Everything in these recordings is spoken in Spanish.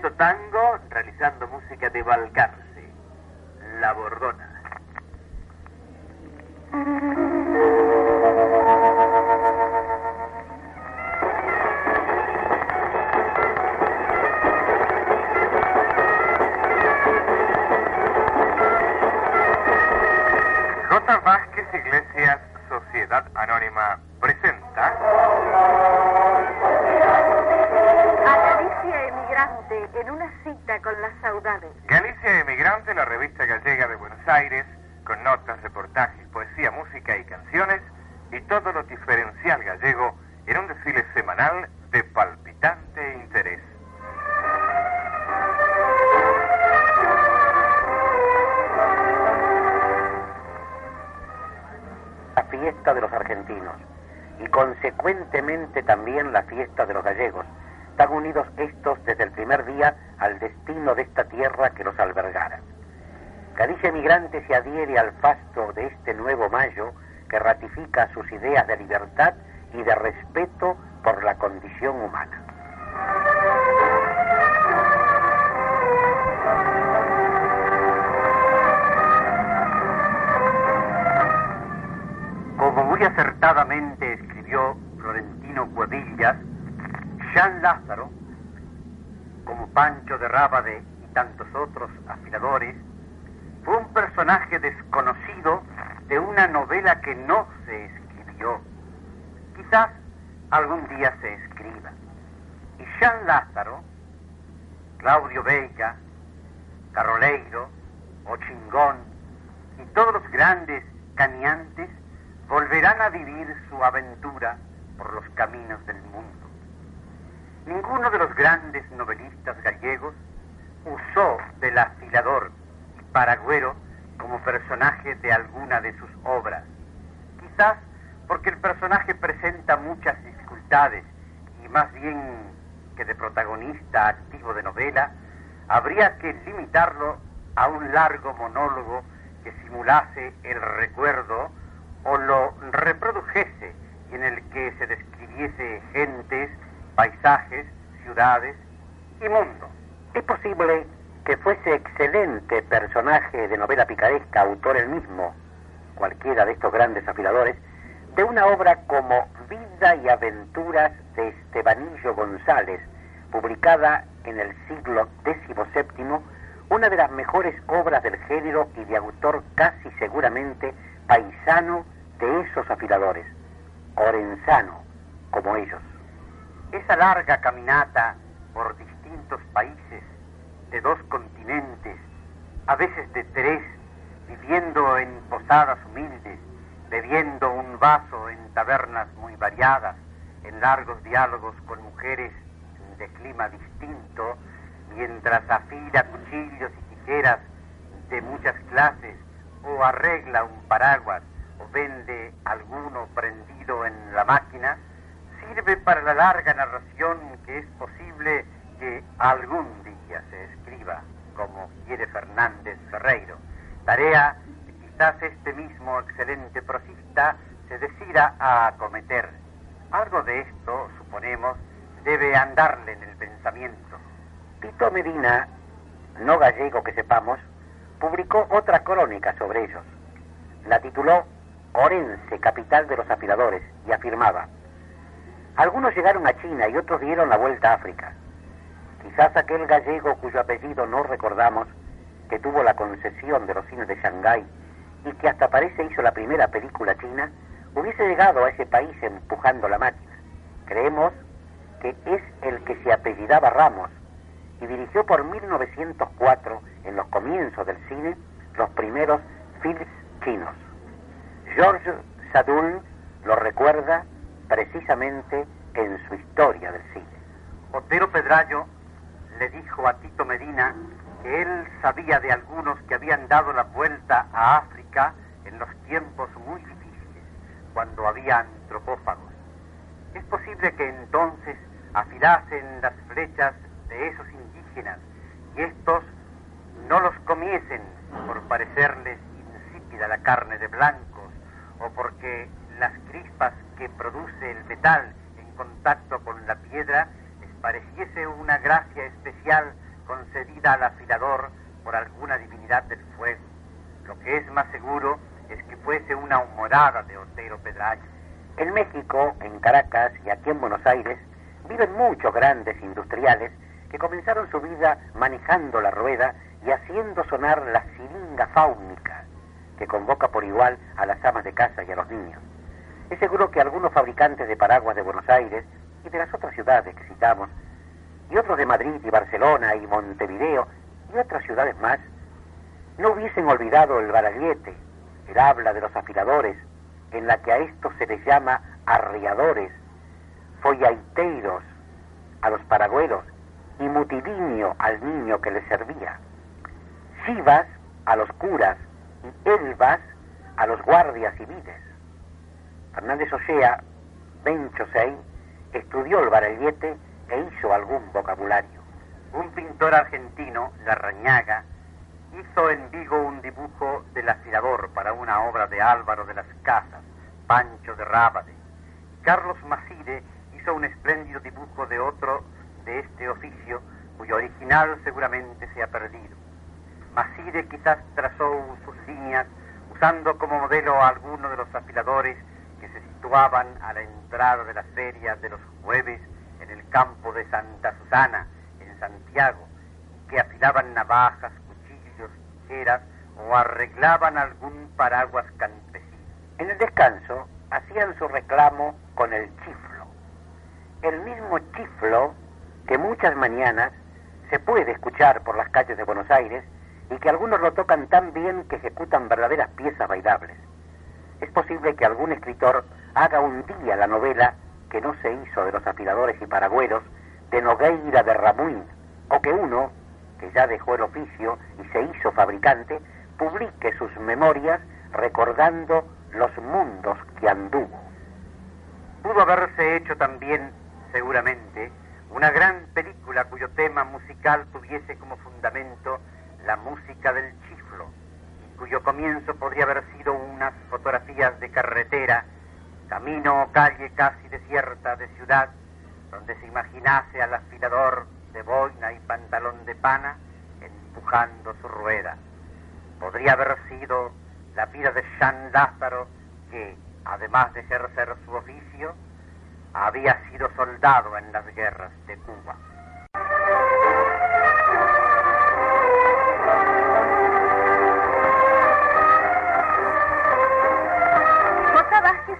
tango realizando música de Valcarce, La Bordona. Fiesta de los argentinos y consecuentemente también la fiesta de los gallegos. Están unidos estos desde el primer día al destino de esta tierra que los albergara. Galicia Emigrante se adhiere al fasto de este nuevo mayo que ratifica sus ideas de libertad y de respeto por la condición humana. Acertadamente escribió Florentino Cuadillas, Jean Lázaro, como Pancho de Rábade y tantos otros afiladores, fue un personaje desconocido una novela que no se escribió. Quizás algún día se escriba. Y Jean Lázaro, Claudio Veiga, Carroleiro, Ochingón y todos los grandes cañantes volverán a vivir su aventura por los caminos del mundo. Ninguno de los grandes novelistas gallegos usó del afilador y paragüero como personaje de alguna de sus obras. Quizás porque el personaje presenta muchas dificultades y más bien que de protagonista activo de novela, habría que limitarlo a un largo monólogo que simulase el recuerdo o lo reprodujese y en el que se describiese gentes, paisajes, ciudades y mundo. Es posible que fuese excelente personaje de novela picaresca, autor el mismo, cualquiera de estos grandes afiladores, de una obra como Vida y Aventuras de Estebanillo González, publicada en el siglo XVII, una de las mejores obras del género y de autor casi seguramente paisano de esos afiladores, orenzano como ellos. Esa larga caminata por distintos países de dos continentes, a veces de tres, viviendo en posadas humildes, bebiendo un vaso en tabernas muy variadas, en largos diálogos con mujeres de clima distinto, mientras afila cuchillos y tijeras de muchas clases, o arregla un paraguas, vende alguno prendido en la máquina, sirve para la larga narración que es posible que algún día se escriba, como quiere Fernández Ferreiro, tarea que quizás este mismo excelente prosista se decida a acometer. Algo de esto, suponemos, debe andarle en el pensamiento. Tito Medina, no gallego que sepamos, publicó otra crónica sobre ellos. La tituló Orense, capital de los afiladores, y afirmaba, algunos llegaron a China y otros dieron la vuelta a África. Quizás aquel gallego cuyo apellido no recordamos, que tuvo la concesión de los cines de Shanghái y que hasta parece hizo la primera película china, hubiese llegado a ese país empujando la máquina. Creemos que es el que se apellidaba Ramos y dirigió por 1904, en los comienzos del cine, los primeros films chinos. George Sadul lo recuerda precisamente en su historia del cine. Otero Pedrayo le dijo a Tito Medina que él sabía de algunos que habían dado la vuelta a África en los tiempos muy difíciles, cuando había antropófagos. Es posible que entonces afilasen las flechas de esos indígenas y estos no los comiesen por parecerles insípida la carne de blancos o porque las crispas que produce el metal en contacto con la piedra les pareciese una gracia especial concedida al afilador por alguna divinidad del fuego. Lo que es más seguro es que fuese una humorada de Otero Pedrayo. En México, en Caracas y aquí en Buenos Aires, viven muchos grandes industriales que comenzaron su vida manejando la rueda y haciendo sonar la siringa fáunica, que convoca por igual a las amas de casa y a los niños. Es seguro que algunos fabricantes de paraguas de Buenos Aires y de las otras ciudades que citamos, y otros de Madrid y Barcelona y Montevideo y otras ciudades más, no hubiesen olvidado el baraguete, el habla de los afiladores, en la que a estos se les llama arriadores, follaiteiros a los paragüeros y mutilinio al niño que les servía, chivas a los curas elvas a los guardias civiles. Fernández Ochea, Benchosei, estudió el barallete e hizo algún vocabulario. Un pintor argentino, Larrañaga, hizo en Vigo un dibujo del afilador para una obra de Álvaro de las Casas, Pancho de Rábade. Carlos Maside hizo un espléndido dibujo de otro de este oficio, cuyo original seguramente se ha perdido. Maside quizás trazó sus líneas usando como modelo a alguno de los afiladores que se situaban a la entrada de las ferias de los jueves en el campo de Santa Susana, en Santiago, que afilaban navajas, cuchillos, tijeras o arreglaban algún paraguas campesino. En el descanso hacían su reclamo con el chiflo. El mismo chiflo que muchas mañanas se puede escuchar por las calles de Buenos Aires y que algunos lo tocan tan bien que ejecutan verdaderas piezas bailables. Es posible que algún escritor haga un día la novela que no se hizo de los afiladores y paragüeros de Nogueira de Ramuín, o que uno, que ya dejó el oficio y se hizo fabricante, publique sus memorias recordando los mundos que anduvo. Pudo haberse hecho también, seguramente, una gran película cuyo tema musical tuviese como fundamento la música del chiflo, cuyo comienzo podría haber sido unas fotografías de carretera, camino o calle casi desierta de ciudad, donde se imaginase al afilador de boina y pantalón de pana empujando su rueda. Podría haber sido la vida de Jean Lázaro, que, además de ejercer su oficio, había sido soldado en las guerras de Cuba.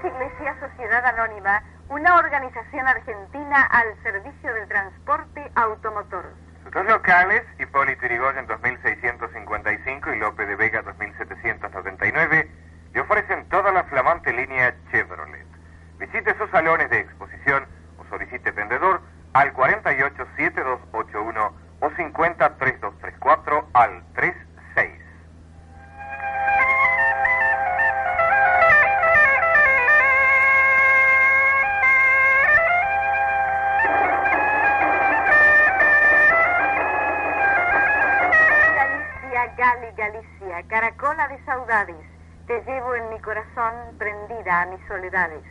Iglesia Sociedad Anónima, una organización argentina al servicio del transporte automotor. Sus dos locales, Hipólito Yrigoyen 2655 y López de Vega 2799, le ofrecen toda la flamante línea Chevrolet. Visite sus salones de exposición o solicite vendedor al 487281 o 503234 al 36. Gali, Galicia, caracola de saudades, te llevo en mi corazón prendida a mis soledades.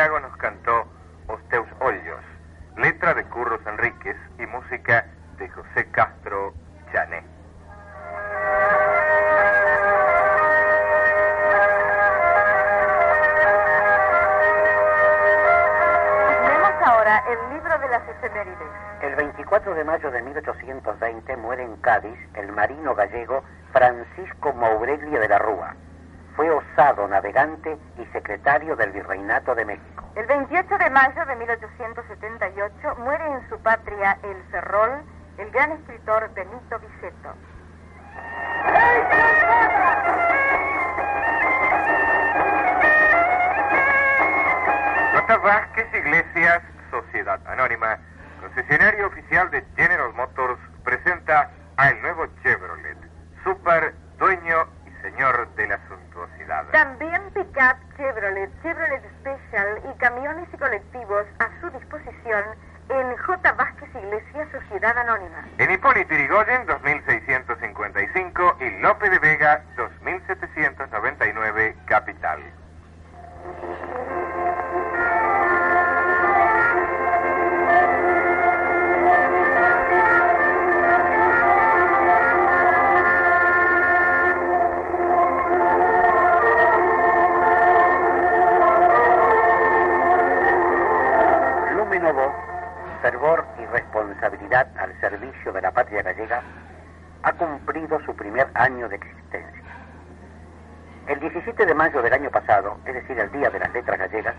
Santiago, nos cantó Osteus Hoyos, letra de Curros Enríquez y música de José Castro Chané. Vemos ahora el libro de las efemérides. El 24 de mayo de 1820 muere en Cádiz el marino gallego Francisco Maureglia de la Rúa. Fue osado navegante y secretario del Virreinato de México. El 28 de mayo de 1878 muere en su patria, El Ferrol, el gran escritor Benito Viceto. J. Vázquez Iglesias, Sociedad Anónima, concesionario oficial de General Motors, 17 de mayo del año pasado, es decir, el Día de las Letras Gallegas,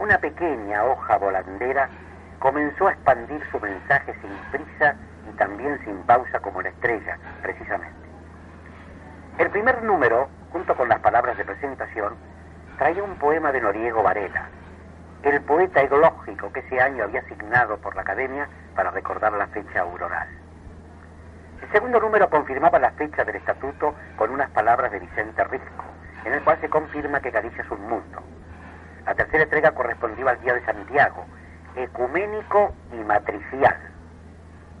una pequeña hoja volandera comenzó a expandir su mensaje sin prisa y también sin pausa como la estrella, precisamente. El primer número, junto con las palabras de presentación, traía un poema de Noriego Varela, el poeta ecológico que ese año había asignado por la Academia para recordar la fecha auroral. El segundo número confirmaba la fecha del estatuto con unas palabras de Vicente Risco, en el cual se confirma que Galicia es un mundo. La tercera entrega correspondía al Día de Santiago, ecuménico y matricial.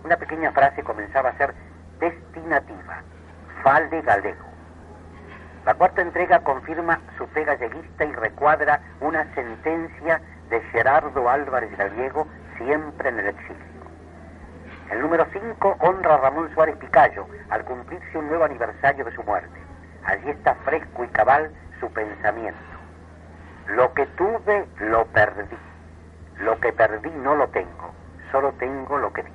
Una pequeña frase comenzaba a ser destinativa, falde galego. La cuarta entrega confirma su fe galleguista y recuadra una sentencia de Gerardo Álvarez Gallego, siempre en el exilio. El número 5 honra a Ramón Suárez Picayo al cumplirse un nuevo aniversario de su muerte. Allí está fresco y cabal su pensamiento. Lo que tuve, lo perdí. Lo que perdí no lo tengo, solo tengo lo que di.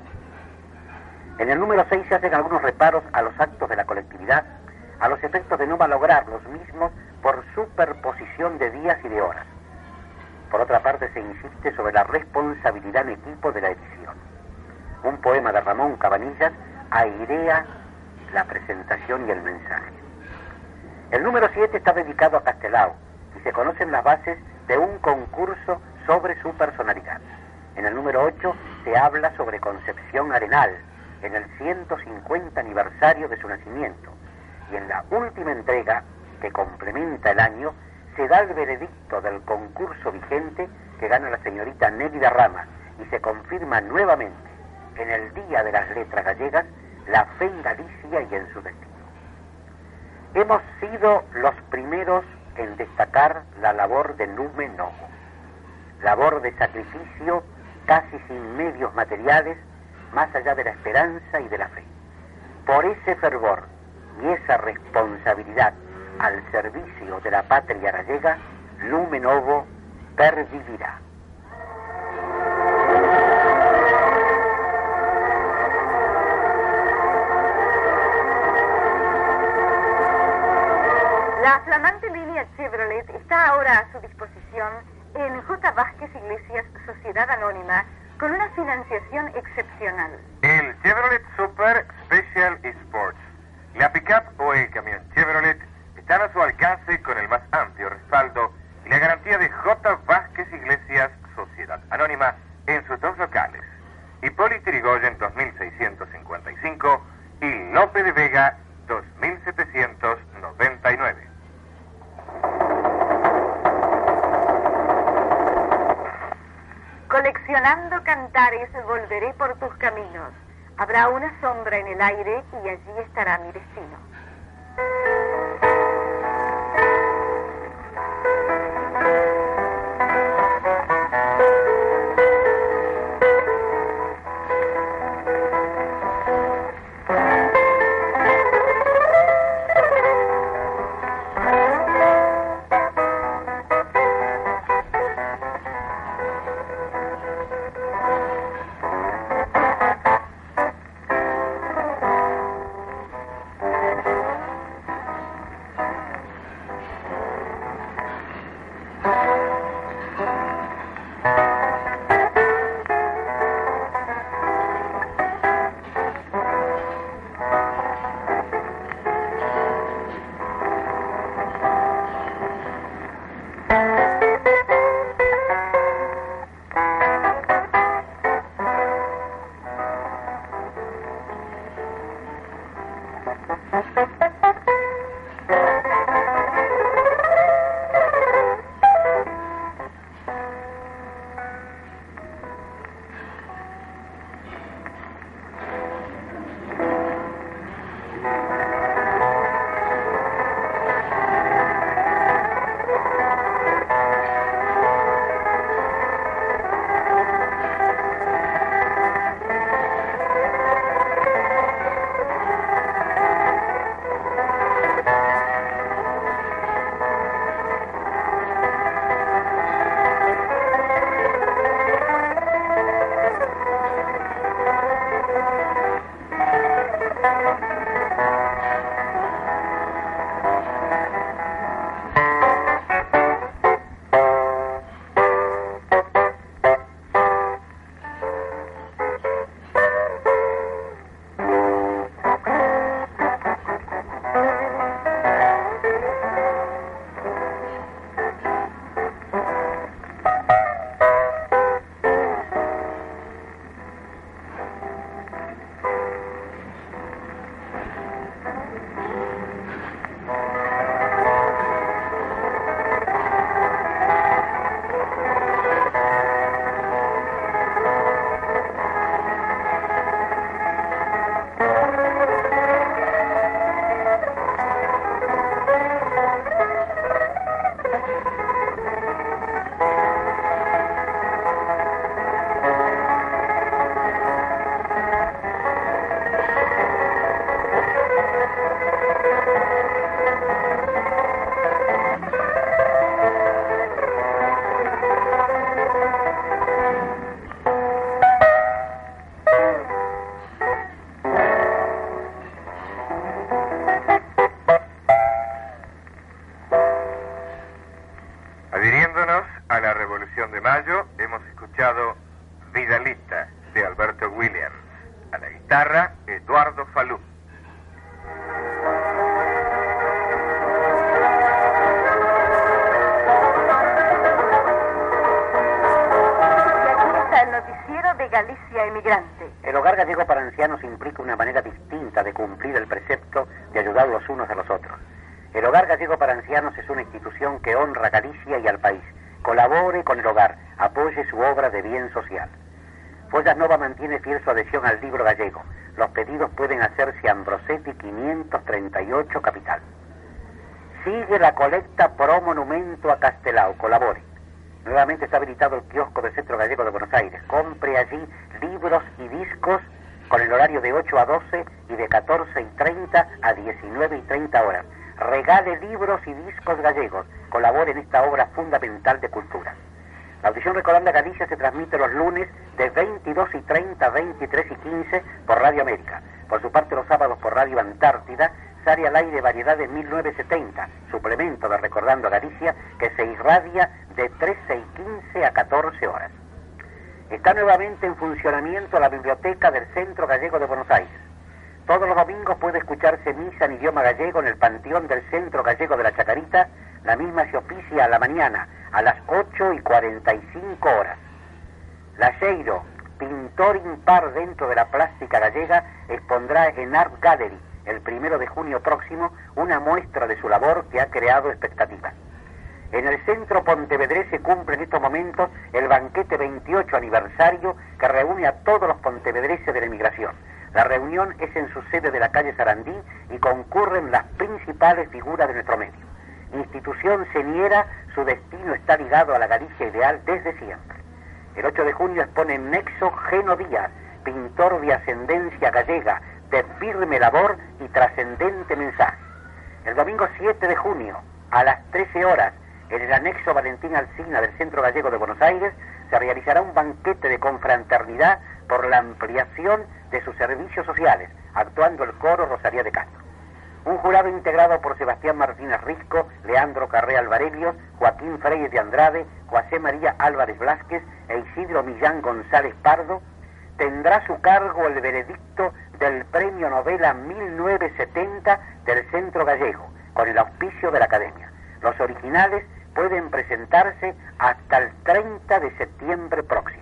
En el número 6 se hacen algunos reparos a los actos de la colectividad, a los efectos de no malograr los mismos por superposición de días y de horas. Por otra parte, se insiste sobre la responsabilidad en equipo de la edición. Un poema de Ramón Cabanillas airea la presentación y el mensaje. El número 7 está dedicado a Castelao y se conocen las bases de un concurso sobre su personalidad. En el número 8 se habla sobre Concepción Arenal, en el 150 aniversario de su nacimiento. Y en la última entrega, que complementa el año, se da el veredicto del concurso vigente que gana la señorita Nélida Rama y se confirma nuevamente en el Día de las Letras Gallegas la fe en Galicia y en su destino. Hemos sido los primeros en destacar la labor de Nume Novo, labor de sacrificio casi sin medios materiales, más allá de la esperanza y de la fe. Por ese fervor y esa responsabilidad al servicio de la patria gallega, Lume Novo. La flamante línea Chevrolet está ahora a su disposición en J. Vázquez Iglesias Sociedad Anónima con una financiación excepcional. El Chevrolet Super Special Sports. La pickup o el camión Chevrolet están a su alcance con el más amplio respaldo y la garantía de J. Vázquez Iglesias Sociedad Anónima en sus dos locales. Hipólito Yrigoyen 2655 y Lope de Vega 2799. Coleccionando cantares volveré por tus caminos. Habrá una sombra en el aire y allí estará mi destino. Es una institución que honra a Galicia y al país. Colabore con el hogar, apoye su obra de bien social. Follas Nova mantiene fiel su adhesión al libro gallego. Los pedidos pueden hacerse a Ambrosetti 538 Capital. Sigue la colecta pro monumento a Castelao. Colabore. Nuevamente está habilitado el kiosco del Centro Gallego de Buenos Aires. Compre allí libros y discos con el horario de 8 a 12 y de 14 y 30 a 19 y 30 horas regale libros y discos gallegos, colabore en esta obra fundamental de cultura. La audición Recolanda Galicia se transmite los lunes de 22 y 30, a 23 y 15 por Radio América. Por su parte los sábados por Radio Antártida sale al aire Variedades 1970, suplemento de Recordando Galicia, que se irradia de 13 y 15 a 14 horas. Está nuevamente en funcionamiento la biblioteca del Centro Gallego de Buenos Aires todos los domingos puede escucharse misa en idioma gallego en el Panteón del Centro Gallego de la Chacarita. La misma se oficia a la mañana, a las 8 y 45 horas. Laseiro, pintor impar dentro de la plástica gallega, expondrá en Art Gallery el primero de junio próximo una muestra de su labor que ha creado expectativas. En el centro Pontevedrés se cumple en estos momentos el banquete 28 aniversario que reúne a todos los pontevedreses de la emigración la reunión es en su sede de la calle Sarandí y concurren las principales figuras de nuestro medio. Institución señera, su destino está ligado a la Galicia ideal desde siempre. El 8 de junio expone Nexo Geno Díaz, pintor de ascendencia gallega, de firme labor y trascendente mensaje. El domingo 7 de junio, a las 13 horas, en el anexo Valentín Alcina del Centro Gallego de Buenos Aires, se realizará un banquete de confraternidad por la ampliación de sus servicios sociales, actuando el coro Rosalía de Castro. Un jurado integrado por Sebastián Martínez Risco, Leandro Carré Alvarelios, Joaquín Freire de Andrade, José María Álvarez Blázquez e Isidro Millán González Pardo, tendrá a su cargo el veredicto del Premio Novela 1970 del Centro Gallego, con el auspicio de la Academia. Los originales pueden presentarse hasta el 30 de septiembre próximo.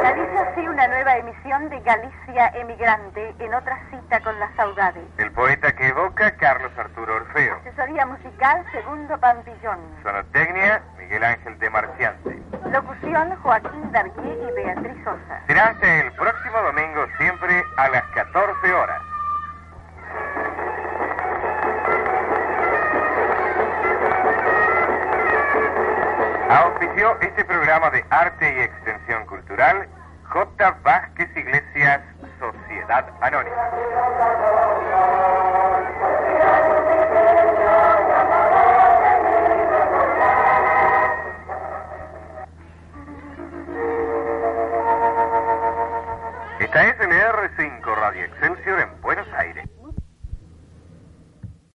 Realiza así una nueva emisión de Galicia Emigrante en otra cita con la saudade. El poeta que evoca Carlos Arturo Orfeo. Asesoría musical Segundo Pampillón. Sonotecnia Miguel Ángel de Marciante. Locución Joaquín Dargué y Beatriz Sosa. Será el próximo domingo siempre a las 14 horas. Auspició este programa de arte y extensión cultural J. Vázquez Iglesias, Sociedad Anónima. TSMR5 Radio Excelsior en